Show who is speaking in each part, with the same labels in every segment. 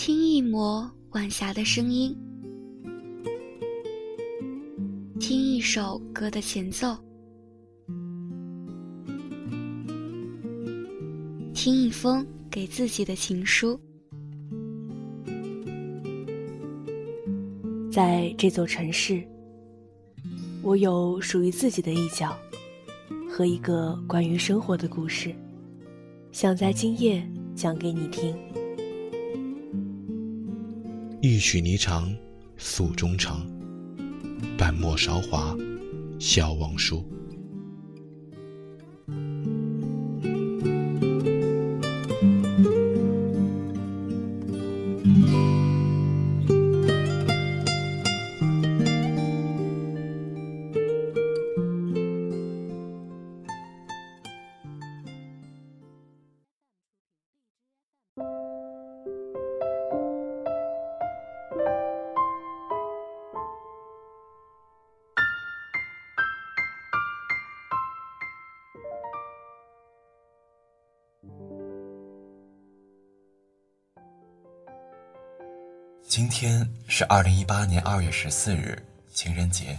Speaker 1: 听一抹晚霞的声音，听一首歌的前奏，听一封给自己的情书。
Speaker 2: 在这座城市，我有属于自己的一角和一个关于生活的故事，想在今夜讲给你听。
Speaker 3: 一曲霓裳诉衷肠，半陌韶华笑忘书。
Speaker 4: 今天是二零一八年二月十四日，情人节。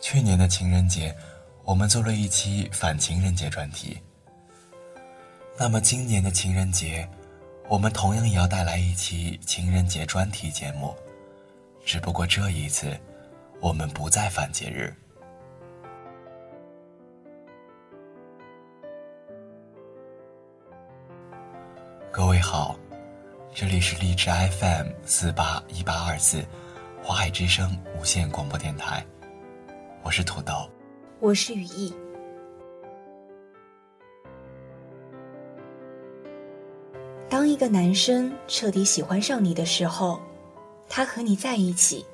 Speaker 4: 去年的情人节，我们做了一期反情人节专题。那么今年的情人节，我们同样也要带来一期情人节专题节目，只不过这一次，我们不再反节日。各位好。这里是荔枝 FM 四八一八二四，华海之声无线广播电台，我是土豆，
Speaker 2: 我是雨翼。当一个男生彻底喜欢上你的时候，他和你在一起，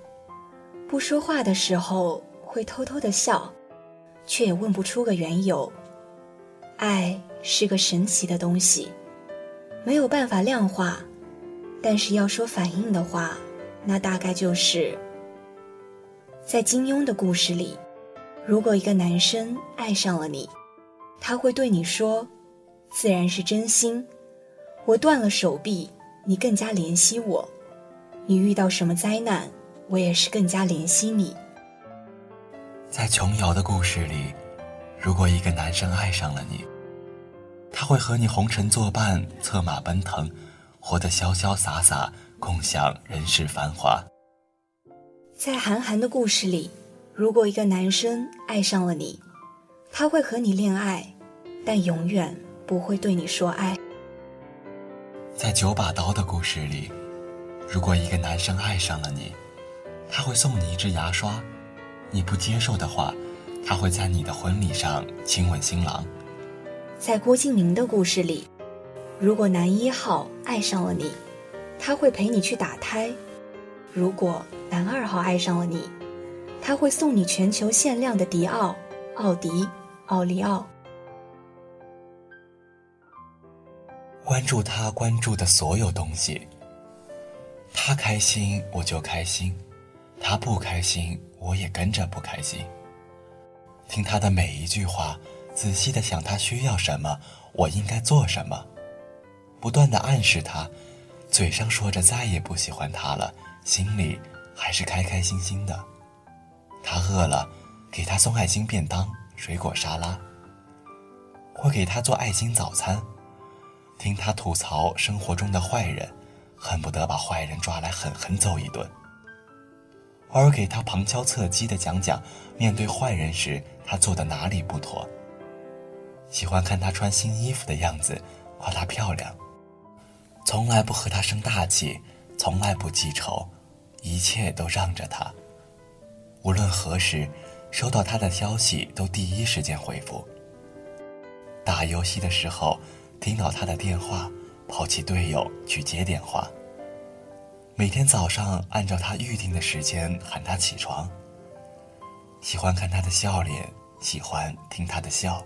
Speaker 2: 不说话的时候会偷偷的笑，却也问不出个缘由。爱是个神奇的东西，没有办法量化。但是要说反应的话，那大概就是，在金庸的故事里，如果一个男生爱上了你，他会对你说：“自然是真心，我断了手臂，你更加怜惜我；你遇到什么灾难，我也是更加怜惜你。”
Speaker 4: 在琼瑶的故事里，如果一个男生爱上了你，他会和你红尘作伴，策马奔腾。活得潇潇洒洒，共享人世繁华。
Speaker 2: 在韩寒的故事里，如果一个男生爱上了你，他会和你恋爱，但永远不会对你说爱。
Speaker 4: 在九把刀的故事里，如果一个男生爱上了你，他会送你一支牙刷，你不接受的话，他会在你的婚礼上亲吻新郎。
Speaker 2: 在郭敬明的故事里。如果男一号爱上了你，他会陪你去打胎；如果男二号爱上了你，他会送你全球限量的迪奥、奥迪、奥利奥。
Speaker 4: 关注他关注的所有东西，他开心我就开心，他不开心我也跟着不开心。听他的每一句话，仔细的想他需要什么，我应该做什么。不断的暗示他，嘴上说着再也不喜欢他了，心里还是开开心心的。他饿了，给他送爱心便当、水果沙拉，或给他做爱心早餐。听他吐槽生活中的坏人，恨不得把坏人抓来狠狠揍一顿。偶尔给他旁敲侧击的讲讲，面对坏人时他做的哪里不妥。喜欢看他穿新衣服的样子，夸她漂亮。从来不和他生大气，从来不记仇，一切都让着他。无论何时，收到他的消息都第一时间回复。打游戏的时候，听到他的电话，抛弃队友去接电话。每天早上按照他预定的时间喊他起床。喜欢看他的笑脸，喜欢听他的笑。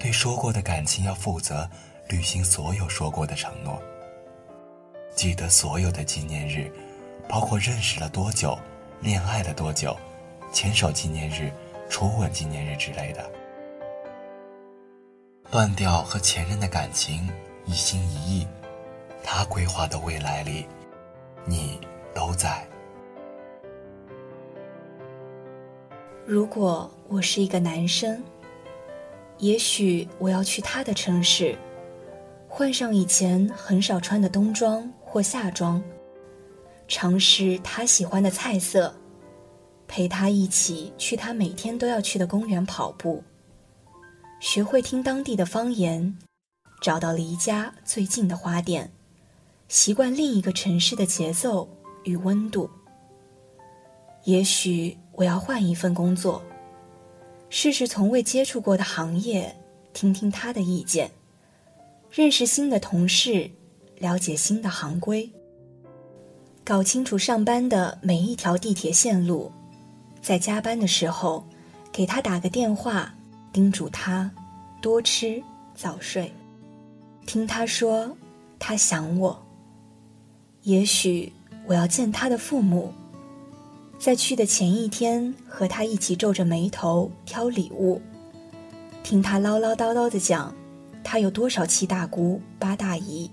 Speaker 4: 对说过的感情要负责。履行所有说过的承诺，记得所有的纪念日，包括认识了多久、恋爱了多久、牵手纪念日、初吻纪念日之类的。断掉和前任的感情，一心一意，他规划的未来里，你都在。
Speaker 2: 如果我是一个男生，也许我要去他的城市，换上以前很少穿的冬装或夏装，尝试他喜欢的菜色，陪他一起去他每天都要去的公园跑步，学会听当地的方言，找到离家最近的花店。习惯另一个城市的节奏与温度。也许我要换一份工作，试试从未接触过的行业，听听他的意见，认识新的同事，了解新的行规，搞清楚上班的每一条地铁线路，在加班的时候给他打个电话，叮嘱他多吃早睡，听他说他想我。也许我要见他的父母，在去的前一天和他一起皱着眉头挑礼物，听他唠唠叨叨的讲，他有多少七大姑八大姨。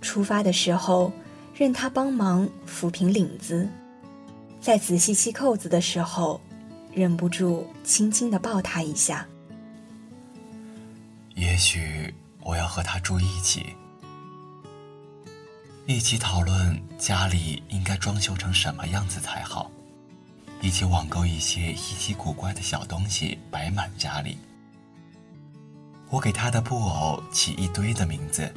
Speaker 2: 出发的时候，任他帮忙抚平领子，在仔细系扣子的时候，忍不住轻轻的抱他一下。
Speaker 4: 也许我要和他住一起。一起讨论家里应该装修成什么样子才好，一起网购一些稀奇古怪的小东西摆满家里。我给他的布偶起一堆的名字，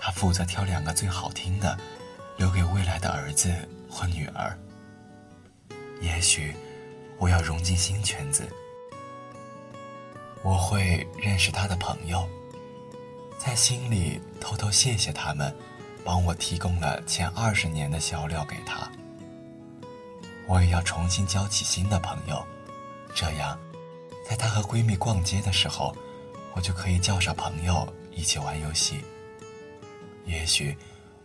Speaker 4: 他负责挑两个最好听的，留给未来的儿子或女儿。也许我要融进新圈子，我会认识他的朋友，在心里偷偷谢谢他们。帮我提供了前二十年的销料给他，我也要重新交起新的朋友，这样，在她和闺蜜逛街的时候，我就可以叫上朋友一起玩游戏。也许，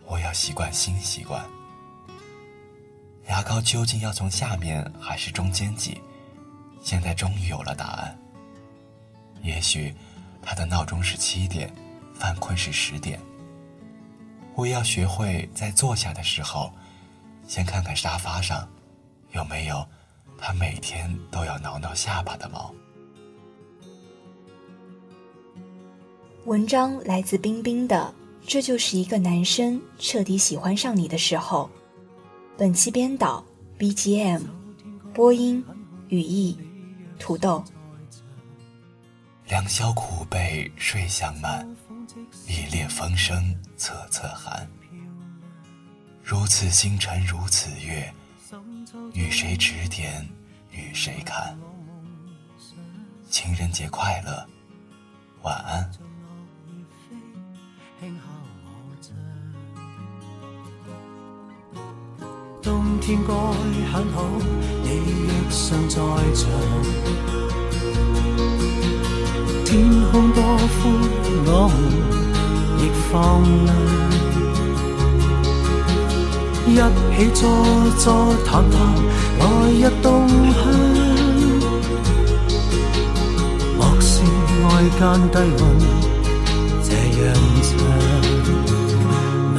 Speaker 4: 我要习惯新习惯。牙膏究竟要从下面还是中间挤？现在终于有了答案。也许，他的闹钟是七点，犯困是十点。我要学会在坐下的时候，先看看沙发上有没有他每天都要挠挠下巴的毛。
Speaker 2: 文章来自冰冰的，这就是一个男生彻底喜欢上你的时候。本期编导 BGM，播音语义土豆。
Speaker 4: 良宵苦被睡相慢。一列风声侧侧寒，如此星辰如此月，与谁指点与谁看？情人节快乐，晚安。冬天该很好，你若尚在场，天空多宽，我们。亦放亮，一起坐坐谈谈来日动向。莫视外间低温这样长，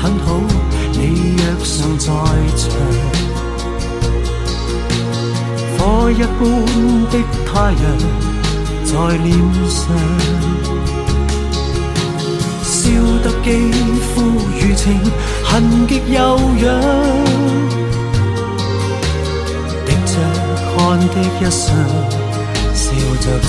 Speaker 4: 很好，你若尚在场，火一般的太阳在脸上。笑得肌肤如情，痕极悠扬，滴着汗的一双，笑着唱。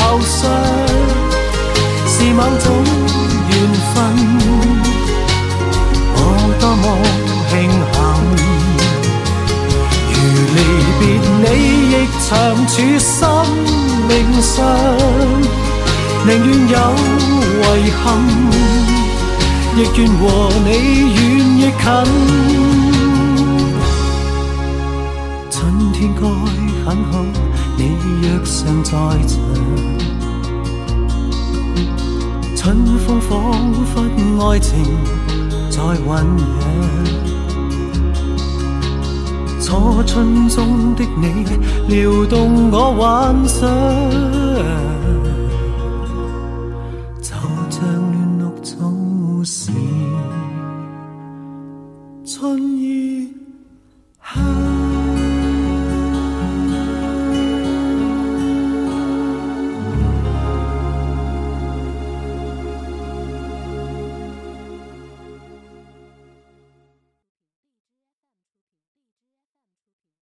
Speaker 5: 上，是某种缘分，我多么庆幸。如离别你，亦长处生命上，宁愿有遗憾，亦愿和你远亦近。春天该很好，你若尚在场，春风仿佛爱情在酝酿。初春中的你撩动我幻想。就像嫩绿草色。